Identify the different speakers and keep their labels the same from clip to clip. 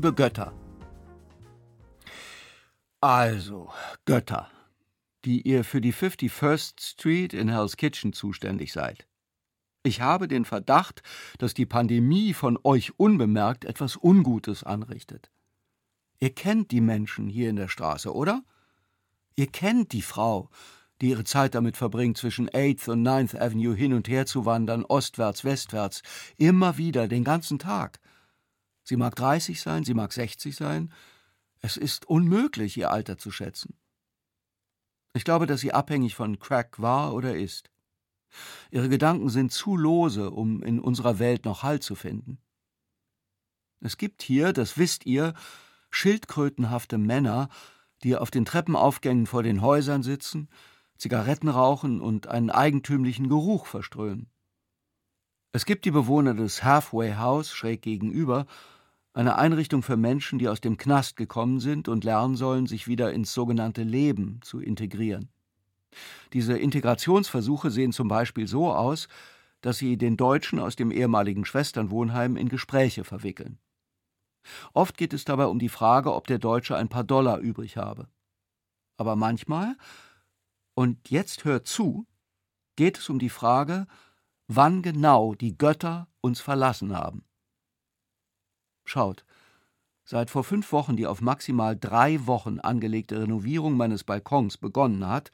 Speaker 1: Liebe Götter. Also, Götter, die ihr für die 51st Street in Hell's Kitchen zuständig seid. Ich habe den Verdacht, dass die Pandemie von euch unbemerkt etwas Ungutes anrichtet. Ihr kennt die Menschen hier in der Straße, oder? Ihr kennt die Frau, die ihre Zeit damit verbringt, zwischen 8th und 9th Avenue hin und her zu wandern, ostwärts, westwärts, immer wieder, den ganzen Tag. Sie mag 30 sein, sie mag 60 sein. Es ist unmöglich, ihr Alter zu schätzen. Ich glaube, dass sie abhängig von Crack war oder ist. Ihre Gedanken sind zu lose, um in unserer Welt noch Halt zu finden. Es gibt hier, das wisst ihr, schildkrötenhafte Männer, die auf den Treppenaufgängen vor den Häusern sitzen, Zigaretten rauchen und einen eigentümlichen Geruch verströmen. Es gibt die Bewohner des Halfway House schräg gegenüber, eine Einrichtung für Menschen, die aus dem Knast gekommen sind und lernen sollen, sich wieder ins sogenannte Leben zu integrieren. Diese Integrationsversuche sehen zum Beispiel so aus, dass sie den Deutschen aus dem ehemaligen Schwesternwohnheim in Gespräche verwickeln. Oft geht es dabei um die Frage, ob der Deutsche ein paar Dollar übrig habe. Aber manchmal, und jetzt hört zu, geht es um die Frage, wann genau die Götter uns verlassen haben. Schaut, seit vor fünf Wochen die auf maximal drei Wochen angelegte Renovierung meines Balkons begonnen hat,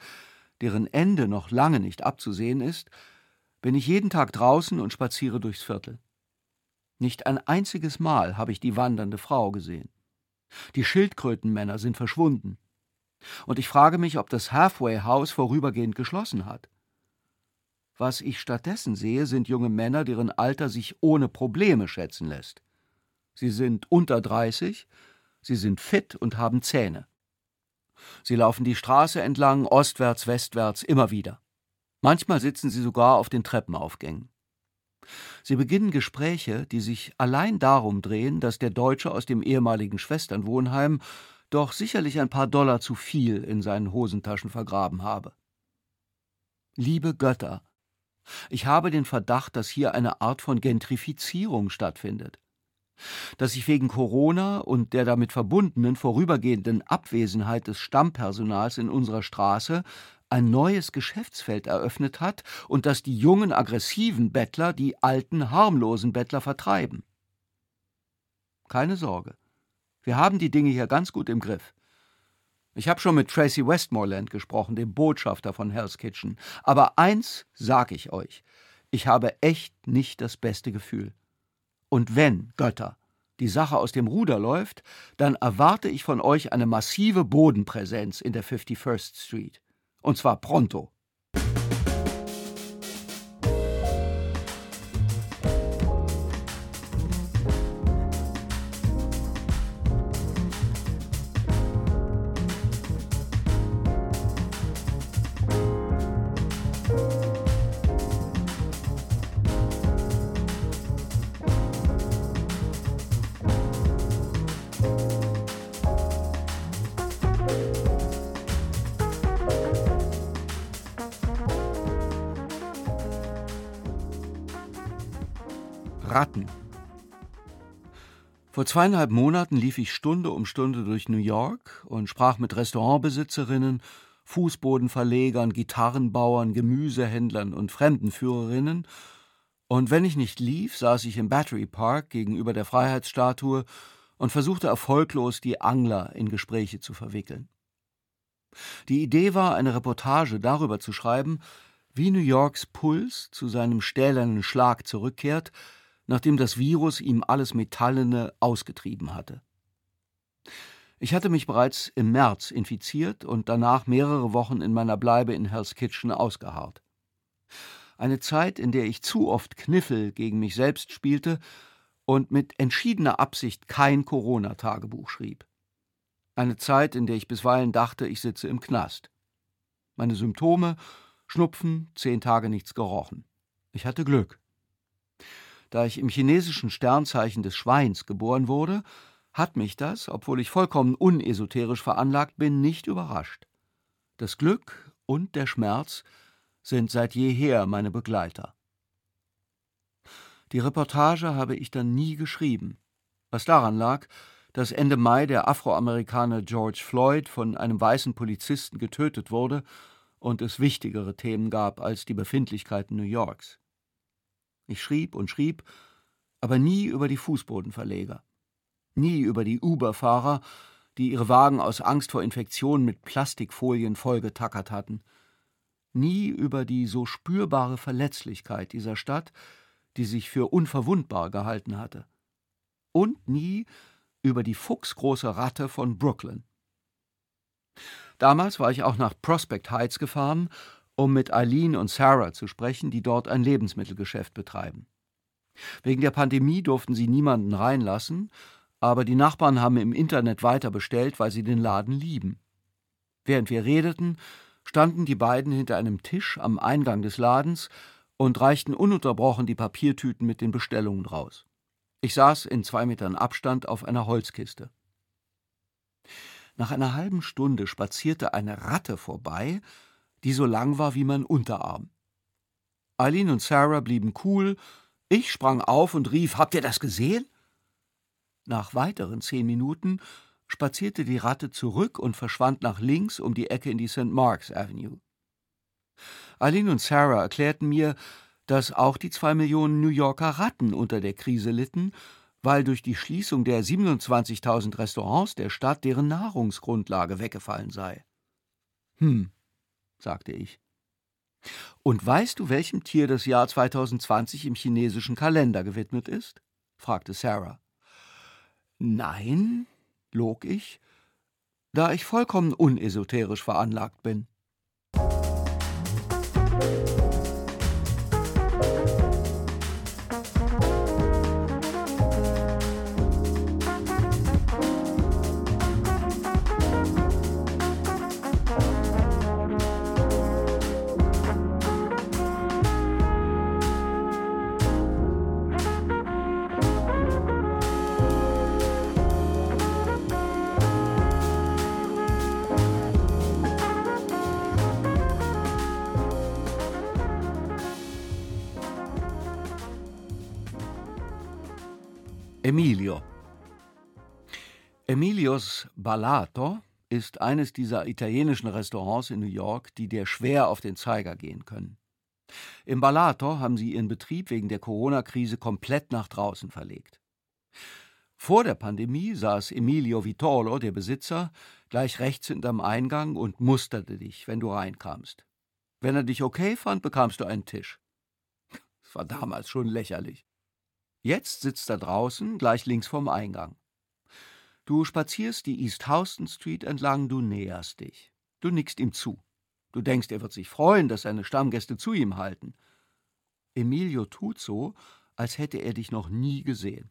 Speaker 1: deren Ende noch lange nicht abzusehen ist, bin ich jeden Tag draußen und spaziere durchs Viertel. Nicht ein einziges Mal habe ich die wandernde Frau gesehen. Die Schildkrötenmänner sind verschwunden. Und ich frage mich, ob das Halfway House vorübergehend geschlossen hat. Was ich stattdessen sehe, sind junge Männer, deren Alter sich ohne Probleme schätzen lässt. Sie sind unter 30, sie sind fit und haben Zähne. Sie laufen die Straße entlang, ostwärts, westwärts, immer wieder. Manchmal sitzen sie sogar auf den Treppenaufgängen. Sie beginnen Gespräche, die sich allein darum drehen, dass der Deutsche aus dem ehemaligen Schwesternwohnheim doch sicherlich ein paar Dollar zu viel in seinen Hosentaschen vergraben habe. Liebe Götter, ich habe den Verdacht, dass hier eine Art von Gentrifizierung stattfindet dass sich wegen Corona und der damit verbundenen vorübergehenden Abwesenheit des Stammpersonals in unserer Straße ein neues Geschäftsfeld eröffnet hat und dass die jungen aggressiven Bettler die alten harmlosen Bettler vertreiben. Keine Sorge. Wir haben die Dinge hier ganz gut im Griff. Ich habe schon mit Tracy Westmoreland gesprochen, dem Botschafter von Hell's Kitchen. Aber eins sag ich euch: Ich habe echt nicht das beste Gefühl. Und wenn, Götter, die Sache aus dem Ruder läuft, dann erwarte ich von euch eine massive Bodenpräsenz in der 51st Street. Und zwar pronto. Ratten. Vor zweieinhalb Monaten lief ich Stunde um Stunde durch New York und sprach mit Restaurantbesitzerinnen, Fußbodenverlegern, Gitarrenbauern, Gemüsehändlern und Fremdenführerinnen, und wenn ich nicht lief, saß ich im Battery Park gegenüber der Freiheitsstatue und versuchte erfolglos, die Angler in Gespräche zu verwickeln. Die Idee war, eine Reportage darüber zu schreiben, wie New Yorks Puls zu seinem stählernen Schlag zurückkehrt, nachdem das Virus ihm alles Metallene ausgetrieben hatte. Ich hatte mich bereits im März infiziert und danach mehrere Wochen in meiner Bleibe in Hell's Kitchen ausgeharrt. Eine Zeit, in der ich zu oft Kniffel gegen mich selbst spielte und mit entschiedener Absicht kein Corona-Tagebuch schrieb. Eine Zeit, in der ich bisweilen dachte, ich sitze im Knast. Meine Symptome Schnupfen, zehn Tage nichts gerochen. Ich hatte Glück. Da ich im chinesischen Sternzeichen des Schweins geboren wurde, hat mich das, obwohl ich vollkommen unesoterisch veranlagt bin, nicht überrascht. Das Glück und der Schmerz sind seit jeher meine Begleiter. Die Reportage habe ich dann nie geschrieben, was daran lag, dass Ende Mai der Afroamerikaner George Floyd von einem weißen Polizisten getötet wurde und es wichtigere Themen gab als die Befindlichkeiten New Yorks. Ich schrieb und schrieb, aber nie über die Fußbodenverleger, nie über die Uber-Fahrer, die ihre Wagen aus Angst vor Infektionen mit Plastikfolien vollgetackert hatten, nie über die so spürbare Verletzlichkeit dieser Stadt, die sich für unverwundbar gehalten hatte, und nie über die fuchsgroße Ratte von Brooklyn. Damals war ich auch nach Prospect Heights gefahren, um mit Eileen und Sarah zu sprechen, die dort ein Lebensmittelgeschäft betreiben. Wegen der Pandemie durften sie niemanden reinlassen, aber die Nachbarn haben im Internet weiter bestellt, weil sie den Laden lieben. Während wir redeten, standen die beiden hinter einem Tisch am Eingang des Ladens und reichten ununterbrochen die Papiertüten mit den Bestellungen raus. Ich saß in zwei Metern Abstand auf einer Holzkiste. Nach einer halben Stunde spazierte eine Ratte vorbei, die so lang war wie mein Unterarm. Eileen und Sarah blieben cool, ich sprang auf und rief Habt ihr das gesehen? Nach weiteren zehn Minuten spazierte die Ratte zurück und verschwand nach links um die Ecke in die St. Mark's Avenue. Eileen und Sarah erklärten mir, dass auch die zwei Millionen New Yorker Ratten unter der Krise litten, weil durch die Schließung der 27.000 Restaurants der Stadt deren Nahrungsgrundlage weggefallen sei. Hm, sagte ich. Und weißt du, welchem Tier das Jahr 2020 im chinesischen Kalender gewidmet ist? fragte Sarah. Nein, log ich, da ich vollkommen unesoterisch veranlagt bin. Emilio. Emilios Ballato ist eines dieser italienischen Restaurants in New York, die dir schwer auf den Zeiger gehen können. Im Ballato haben sie ihren Betrieb wegen der Corona-Krise komplett nach draußen verlegt. Vor der Pandemie saß Emilio Vitolo, der Besitzer, gleich rechts hinterm Eingang und musterte dich, wenn du reinkamst. Wenn er dich okay fand, bekamst du einen Tisch. Das war damals schon lächerlich. Jetzt sitzt er draußen, gleich links vom Eingang. Du spazierst die East Houston Street entlang, du näherst dich. Du nickst ihm zu. Du denkst, er wird sich freuen, dass seine Stammgäste zu ihm halten. Emilio tut so, als hätte er dich noch nie gesehen.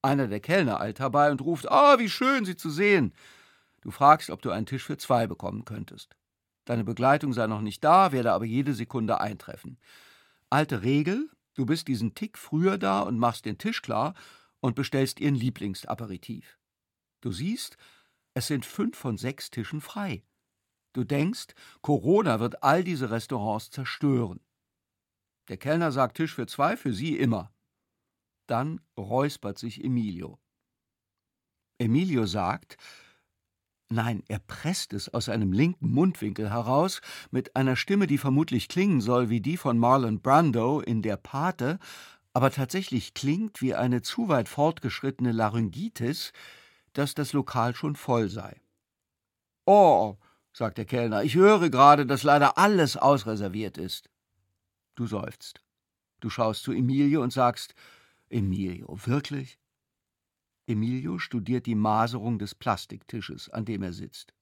Speaker 1: Einer der Kellner eilt herbei und ruft: Ah, wie schön, Sie zu sehen. Du fragst, ob du einen Tisch für zwei bekommen könntest. Deine Begleitung sei noch nicht da, werde aber jede Sekunde eintreffen. Alte Regel: Du bist diesen Tick früher da und machst den Tisch klar und bestellst ihren Lieblingsaperitif. Du siehst, es sind fünf von sechs Tischen frei. Du denkst, Corona wird all diese Restaurants zerstören. Der Kellner sagt Tisch für zwei, für sie immer. Dann räuspert sich Emilio. Emilio sagt, Nein, er presst es aus seinem linken Mundwinkel heraus mit einer Stimme, die vermutlich klingen soll wie die von Marlon Brando in Der Pate, aber tatsächlich klingt wie eine zu weit fortgeschrittene Laryngitis, dass das Lokal schon voll sei. Oh, sagt der Kellner, ich höre gerade, dass leider alles ausreserviert ist. Du seufzt. Du schaust zu Emilio und sagst, Emilio, wirklich? Emilio studiert die Maserung des Plastiktisches, an dem er sitzt.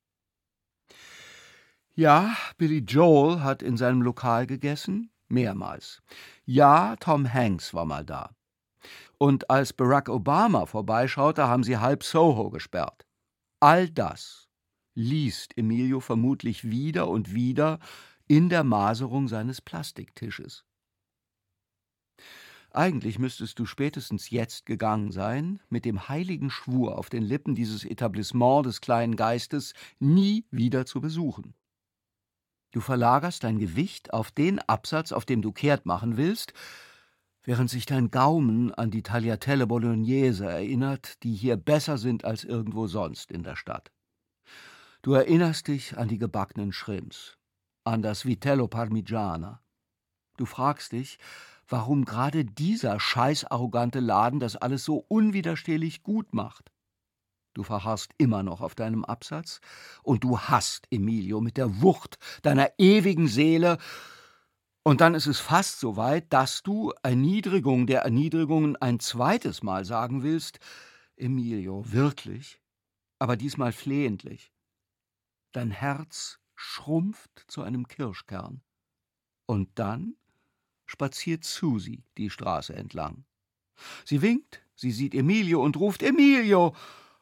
Speaker 1: Ja, Billy Joel hat in seinem Lokal gegessen, mehrmals. Ja, Tom Hanks war mal da. Und als Barack Obama vorbeischaute, haben sie halb Soho gesperrt. All das liest Emilio vermutlich wieder und wieder in der Maserung seines Plastiktisches. Eigentlich müsstest du spätestens jetzt gegangen sein, mit dem heiligen Schwur auf den Lippen dieses Etablissement des kleinen Geistes nie wieder zu besuchen. Du verlagerst dein Gewicht auf den Absatz, auf dem du kehrt machen willst, während sich dein Gaumen an die Tagliatelle Bolognese erinnert, die hier besser sind als irgendwo sonst in der Stadt. Du erinnerst dich an die gebackenen Shrimps, an das Vitello Parmigiana. Du fragst dich, warum gerade dieser scheißarrogante Laden das alles so unwiderstehlich gut macht. Du verharrst immer noch auf deinem Absatz und du hasst Emilio mit der Wucht deiner ewigen Seele. Und dann ist es fast so weit, dass du Erniedrigung der Erniedrigungen ein zweites Mal sagen willst: Emilio, wirklich? Aber diesmal flehentlich. Dein Herz schrumpft zu einem Kirschkern. Und dann spaziert Susi die Straße entlang. Sie winkt, sie sieht Emilio und ruft Emilio.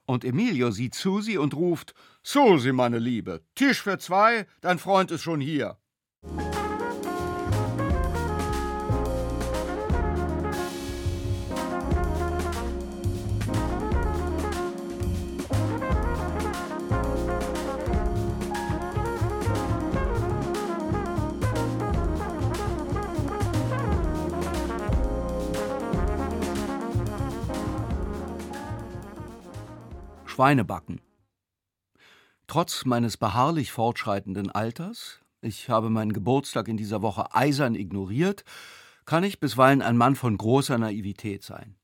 Speaker 1: Und Emilio sieht Susi und ruft Susi, meine Liebe, Tisch für zwei, dein Freund ist schon hier. Schweinebacken. Trotz meines beharrlich fortschreitenden Alters, ich habe meinen Geburtstag in dieser Woche eisern ignoriert, kann ich bisweilen ein Mann von großer Naivität sein.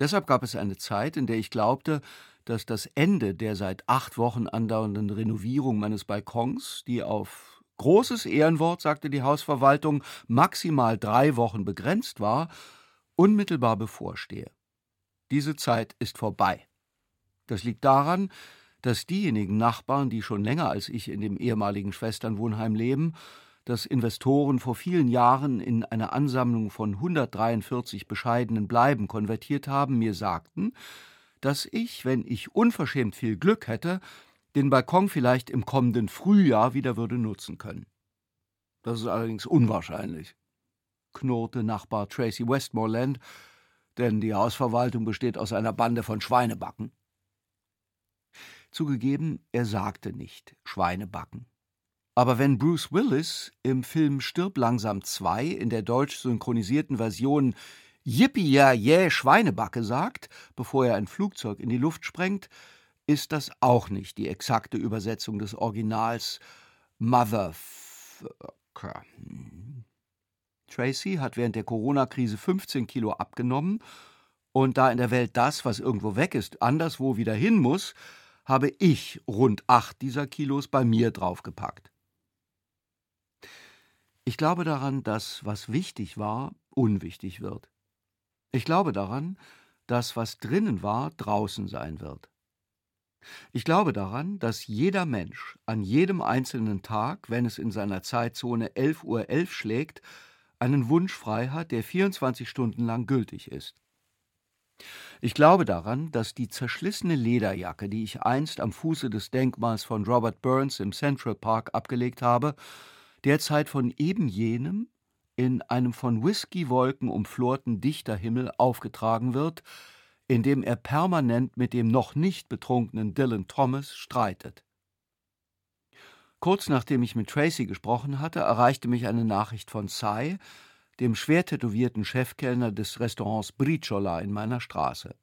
Speaker 1: Deshalb gab es eine Zeit, in der ich glaubte, dass das Ende der seit acht Wochen andauernden Renovierung meines Balkons, die auf großes Ehrenwort, sagte die Hausverwaltung, maximal drei Wochen begrenzt war, unmittelbar bevorstehe. Diese Zeit ist vorbei. Das liegt daran, dass diejenigen Nachbarn, die schon länger als ich in dem ehemaligen Schwesternwohnheim leben, das Investoren vor vielen Jahren in eine Ansammlung von 143 bescheidenen Bleiben konvertiert haben, mir sagten, dass ich, wenn ich unverschämt viel Glück hätte, den Balkon vielleicht im kommenden Frühjahr wieder würde nutzen können. Das ist allerdings unwahrscheinlich, knurrte Nachbar Tracy Westmoreland, denn die Hausverwaltung besteht aus einer Bande von Schweinebacken. Zugegeben, er sagte nicht Schweinebacken. Aber wenn Bruce Willis im Film Stirb langsam 2 in der deutsch synchronisierten Version Yippie ja yeah Schweinebacke sagt, bevor er ein Flugzeug in die Luft sprengt, ist das auch nicht die exakte Übersetzung des Originals Motherfucker. Tracy hat während der Corona-Krise 15 Kilo abgenommen und da in der Welt das, was irgendwo weg ist, anderswo wieder hin muss, habe ich rund acht dieser Kilos bei mir draufgepackt. Ich glaube daran, dass was wichtig war, unwichtig wird. Ich glaube daran, dass was drinnen war, draußen sein wird. Ich glaube daran, dass jeder Mensch an jedem einzelnen Tag, wenn es in seiner Zeitzone 11.11 Uhr .11 schlägt, einen Wunsch frei hat, der 24 Stunden lang gültig ist. Ich glaube daran, dass die zerschlissene Lederjacke, die ich einst am Fuße des Denkmals von Robert Burns im Central Park abgelegt habe, derzeit von eben jenem, in einem von Whiskywolken umflorten Dichterhimmel aufgetragen wird, in dem er permanent mit dem noch nicht betrunkenen Dylan Thomas streitet. Kurz nachdem ich mit Tracy gesprochen hatte, erreichte mich eine Nachricht von Cy, dem schwer tätowierten Chefkellner des Restaurants Briciola in meiner Straße.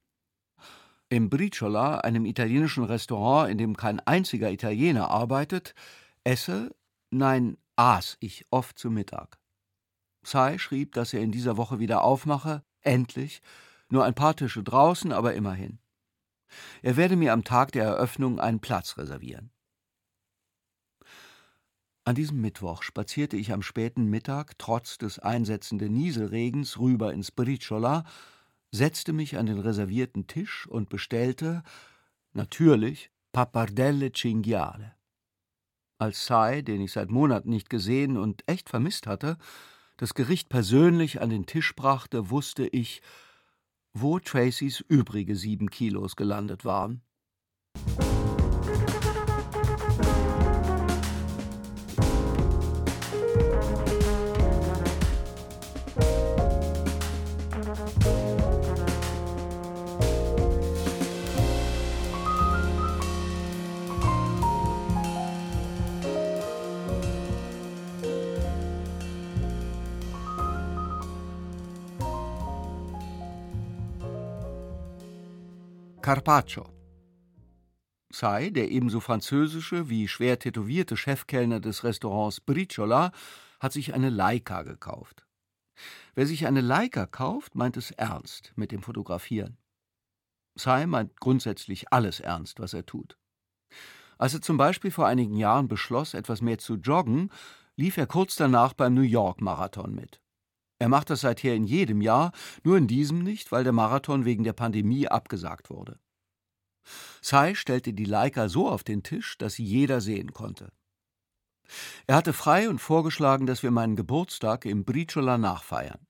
Speaker 1: Im Briciola, einem italienischen Restaurant, in dem kein einziger Italiener arbeitet, esse, nein, aß ich oft zu Mittag. Sai schrieb, dass er in dieser Woche wieder aufmache, endlich, nur ein paar Tische draußen, aber immerhin. Er werde mir am Tag der Eröffnung einen Platz reservieren. An diesem Mittwoch spazierte ich am späten Mittag trotz des einsetzenden Nieselregens rüber ins Briciola, setzte mich an den reservierten Tisch und bestellte, natürlich, Pappardelle Cinghiale. Als Sai, den ich seit Monaten nicht gesehen und echt vermisst hatte, das Gericht persönlich an den Tisch brachte, wusste ich, wo Tracys übrige sieben Kilos gelandet waren. Carpaccio. Sai, der ebenso französische wie schwer tätowierte Chefkellner des Restaurants Briciola, hat sich eine Leica gekauft. Wer sich eine Leica kauft, meint es ernst mit dem Fotografieren. Sai meint grundsätzlich alles ernst, was er tut. Als er zum Beispiel vor einigen Jahren beschloss, etwas mehr zu joggen, lief er kurz danach beim New York Marathon mit. Er macht das seither in jedem Jahr, nur in diesem nicht, weil der Marathon wegen der Pandemie abgesagt wurde. Sai stellte die Leica so auf den Tisch, dass sie jeder sehen konnte. Er hatte frei und vorgeschlagen, dass wir meinen Geburtstag im Briciola nachfeiern.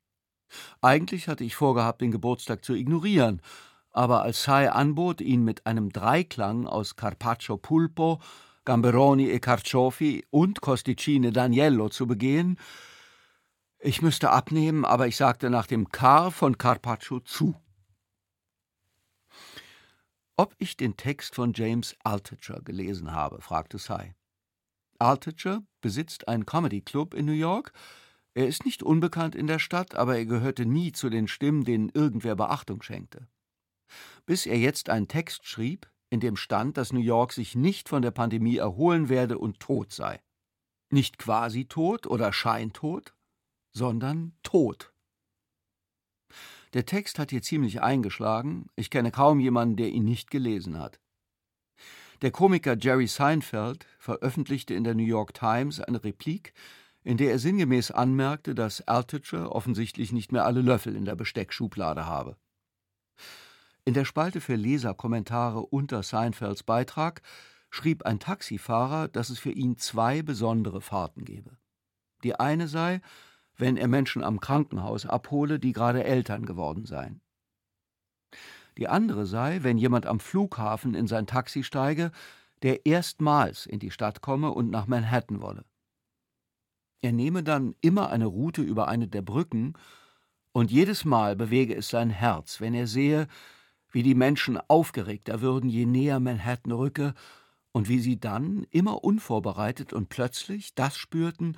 Speaker 1: Eigentlich hatte ich vorgehabt, den Geburtstag zu ignorieren, aber als Sai anbot, ihn mit einem Dreiklang aus Carpaccio Pulpo, Gamberoni e Carciofi und Costicine d'Agnello zu begehen, ich müsste abnehmen, aber ich sagte nach dem Car von Carpaccio zu. Ob ich den Text von James Altucher gelesen habe, fragte Sai. Altucher besitzt einen Comedy Club in New York. Er ist nicht unbekannt in der Stadt, aber er gehörte nie zu den Stimmen, denen irgendwer Beachtung schenkte. Bis er jetzt einen Text schrieb, in dem stand, dass New York sich nicht von der Pandemie erholen werde und tot sei. Nicht quasi tot oder scheintot, sondern tot. Der Text hat hier ziemlich eingeschlagen, ich kenne kaum jemanden, der ihn nicht gelesen hat. Der Komiker Jerry Seinfeld veröffentlichte in der New York Times eine Replik, in der er sinngemäß anmerkte, dass Altucher offensichtlich nicht mehr alle Löffel in der Besteckschublade habe. In der Spalte für Leserkommentare unter Seinfelds Beitrag schrieb ein Taxifahrer, dass es für ihn zwei besondere Fahrten gebe. Die eine sei, wenn er Menschen am Krankenhaus abhole, die gerade Eltern geworden seien. Die andere sei, wenn jemand am Flughafen in sein Taxi steige, der erstmals in die Stadt komme und nach Manhattan wolle. Er nehme dann immer eine Route über eine der Brücken, und jedes Mal bewege es sein Herz, wenn er sehe, wie die Menschen aufgeregter würden, je näher Manhattan rücke, und wie sie dann, immer unvorbereitet und plötzlich, das spürten,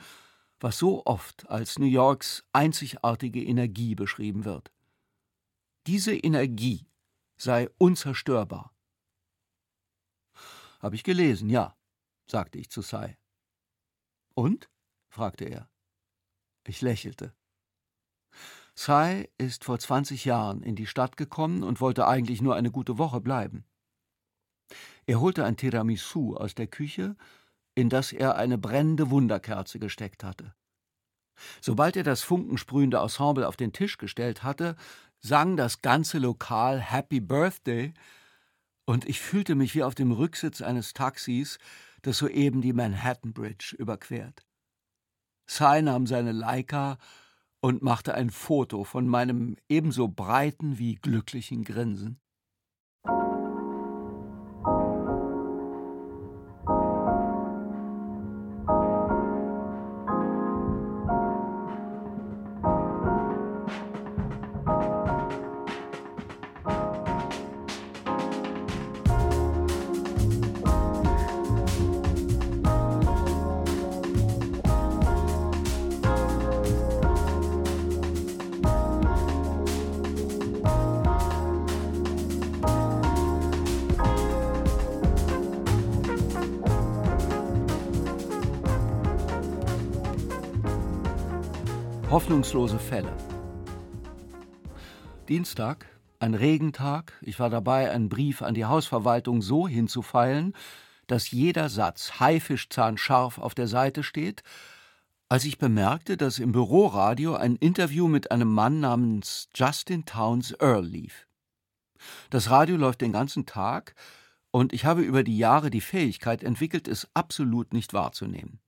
Speaker 1: was so oft als New Yorks einzigartige Energie beschrieben wird. Diese Energie sei unzerstörbar. Habe ich gelesen, ja, sagte ich zu Sai. Und? fragte er. Ich lächelte. Sai ist vor 20 Jahren in die Stadt gekommen und wollte eigentlich nur eine gute Woche bleiben. Er holte ein Tiramisu aus der Küche, in das er eine brennende Wunderkerze gesteckt hatte. Sobald er das funkensprühende Ensemble auf den Tisch gestellt hatte, sang das ganze Lokal Happy Birthday, und ich fühlte mich wie auf dem Rücksitz eines Taxis, das soeben die Manhattan Bridge überquert. Sai nahm seine Leica und machte ein Foto von meinem ebenso breiten wie glücklichen Grinsen. Hoffnungslose Fälle. Dienstag, ein Regentag. Ich war dabei, einen Brief an die Hausverwaltung so hinzufeilen, dass jeder Satz haifischzahnscharf auf der Seite steht, als ich bemerkte, dass im Büroradio ein Interview mit einem Mann namens Justin Towns Earl lief. Das Radio läuft den ganzen Tag, und ich habe über die Jahre die Fähigkeit entwickelt, es absolut nicht wahrzunehmen.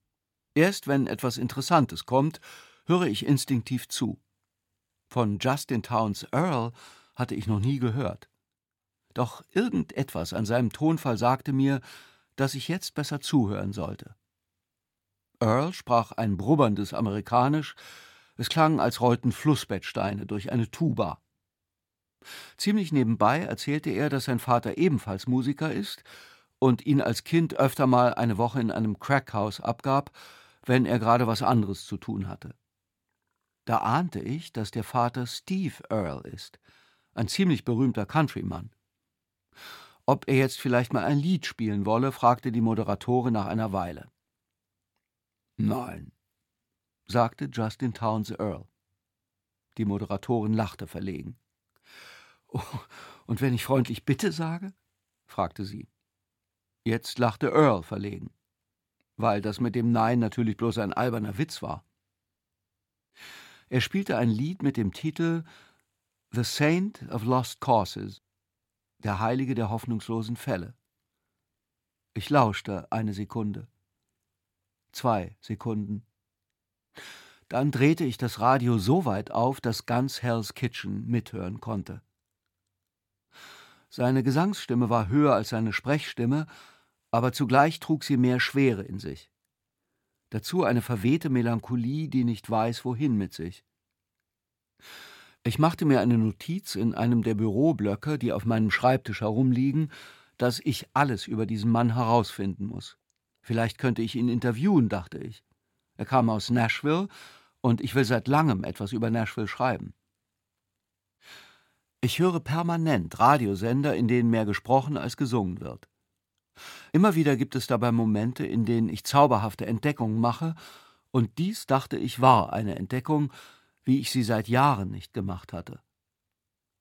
Speaker 1: Erst wenn etwas Interessantes kommt, höre ich instinktiv zu. Von Justin Towns Earl hatte ich noch nie gehört. Doch irgendetwas an seinem Tonfall sagte mir, dass ich jetzt besser zuhören sollte. Earl sprach ein brubberndes Amerikanisch, es klang, als rollten Flussbettsteine durch eine Tuba. Ziemlich nebenbei erzählte er, dass sein Vater ebenfalls Musiker ist und ihn als Kind öfter mal eine Woche in einem Crackhaus abgab, wenn er gerade was anderes zu tun hatte. Da ahnte ich, dass der Vater Steve Earl ist, ein ziemlich berühmter Countryman. Ob er jetzt vielleicht mal ein Lied spielen wolle, fragte die Moderatorin nach einer Weile. Nein, sagte Justin Towns Earl. Die Moderatorin lachte verlegen. Oh, und wenn ich freundlich bitte sage? fragte sie. Jetzt lachte Earl verlegen, weil das mit dem Nein natürlich bloß ein alberner Witz war. Er spielte ein Lied mit dem Titel The Saint of Lost Causes, der Heilige der hoffnungslosen Fälle. Ich lauschte eine Sekunde, zwei Sekunden. Dann drehte ich das Radio so weit auf, dass ganz Hell's Kitchen mithören konnte. Seine Gesangsstimme war höher als seine Sprechstimme, aber zugleich trug sie mehr Schwere in sich. Dazu eine verwehte Melancholie, die nicht weiß, wohin mit sich. Ich machte mir eine Notiz in einem der Büroblöcke, die auf meinem Schreibtisch herumliegen, dass ich alles über diesen Mann herausfinden muss. Vielleicht könnte ich ihn interviewen, dachte ich. Er kam aus Nashville, und ich will seit langem etwas über Nashville schreiben. Ich höre permanent Radiosender, in denen mehr gesprochen als gesungen wird. Immer wieder gibt es dabei Momente, in denen ich zauberhafte Entdeckungen mache, und dies, dachte ich, war eine Entdeckung, wie ich sie seit Jahren nicht gemacht hatte.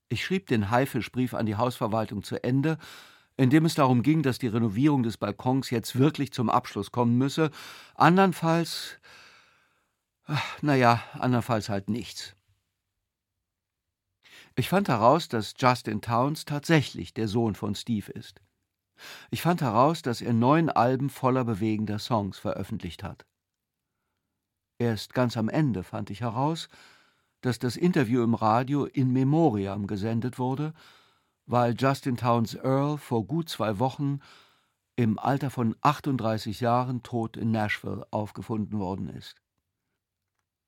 Speaker 1: Ich schrieb den Haifischbrief an die Hausverwaltung zu Ende, in dem es darum ging, dass die Renovierung des Balkons jetzt wirklich zum Abschluss kommen müsse, andernfalls, naja, andernfalls halt nichts. Ich fand heraus, dass Justin Towns tatsächlich der Sohn von Steve ist. Ich fand heraus, dass er neun Alben voller bewegender Songs veröffentlicht hat. Erst ganz am Ende fand ich heraus, dass das Interview im Radio in Memoriam gesendet wurde, weil Justin Towns Earl vor gut zwei Wochen im Alter von 38 Jahren tot in Nashville aufgefunden worden ist.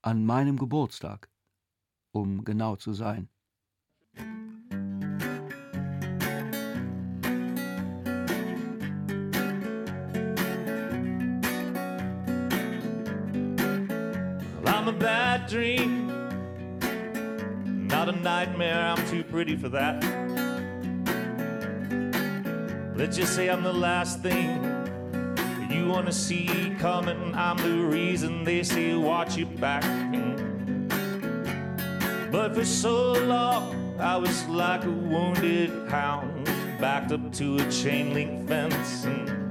Speaker 1: An meinem Geburtstag, um genau zu sein. A bad dream, not a nightmare. I'm too pretty for that. Let's just say I'm the last thing you wanna see coming. I'm the reason they say watch your back. But for so long, I was like a wounded hound, backed up to a chain link fence. And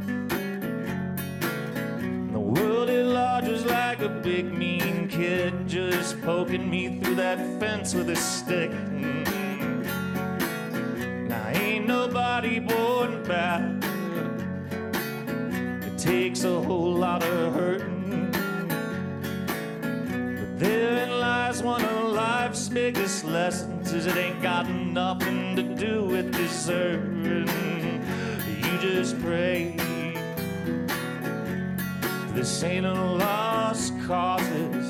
Speaker 1: like a big mean kid just poking me through that fence with a stick. Mm-hmm. Now, ain't nobody born bad. It takes a whole lot of hurting. But therein lies one of life's biggest lessons is it ain't got nothing to do with deserving. You just pray. This ain't a lost causes.